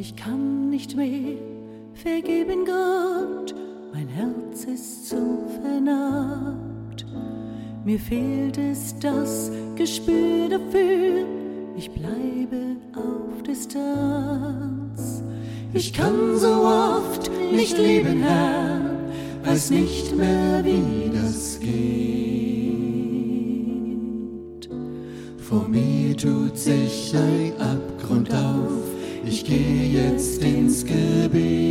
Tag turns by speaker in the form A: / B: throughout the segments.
A: Ich kann nicht mehr vergeben, Gott, mein Herz ist so vernarbt. Mir fehlt es das Gespür dafür, ich bleibe auf Distanz. Ich kann so oft nicht lieben, Herr, weiß nicht mehr, wie das geht.
B: Vor mir tut sich ein Abgrund ich gehe jetzt ins Gebet.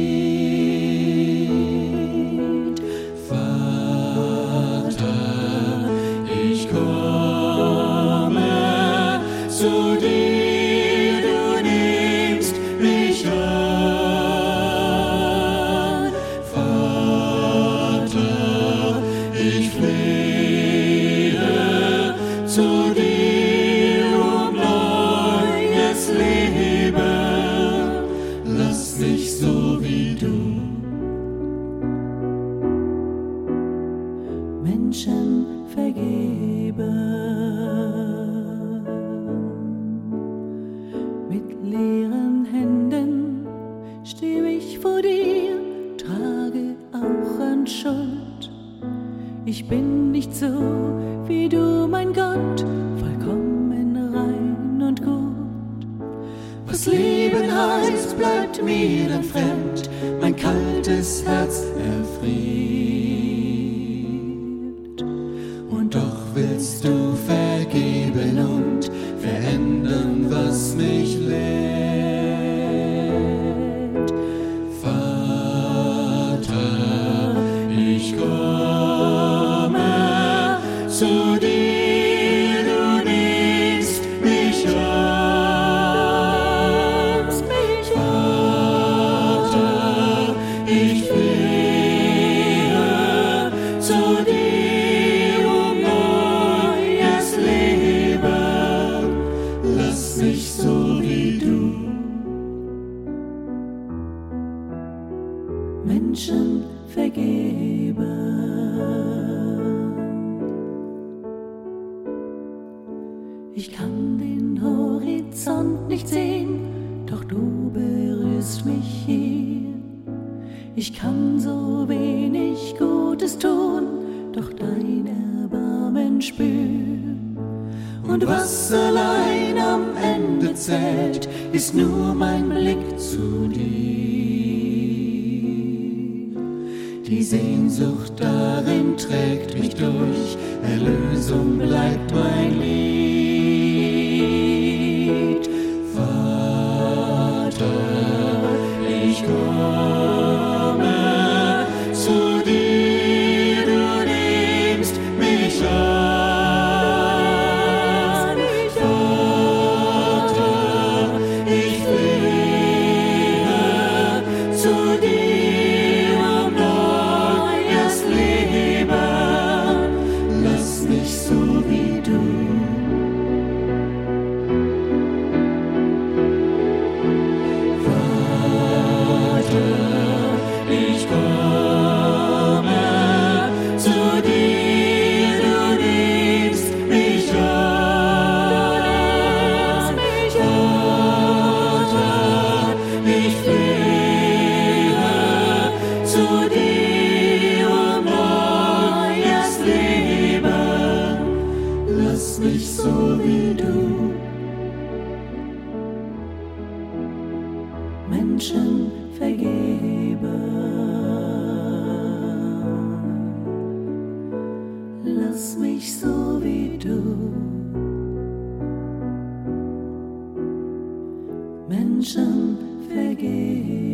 A: Menschen vergeben. Mit leeren Händen stehe ich vor dir, trage auch an Schuld. Ich bin nicht so wie du, mein Gott, vollkommen rein und gut.
B: Was Leben heißt, bleibt mir dann fremd, mein kaltes Herz erfriert.
A: Menschen vergeben. Ich kann den Horizont nicht sehen, doch du berührst mich hier. Ich kann so wenig Gutes tun, doch dein Erbarmen spüren.
B: Und was allein am Ende zählt, ist nur mein Blick zu dir. Die Sehnsucht darin trägt mich durch, Erlösung bleibt mein Lied. Menschen vergeben. Lass mich so wie du
A: Menschen vergeben.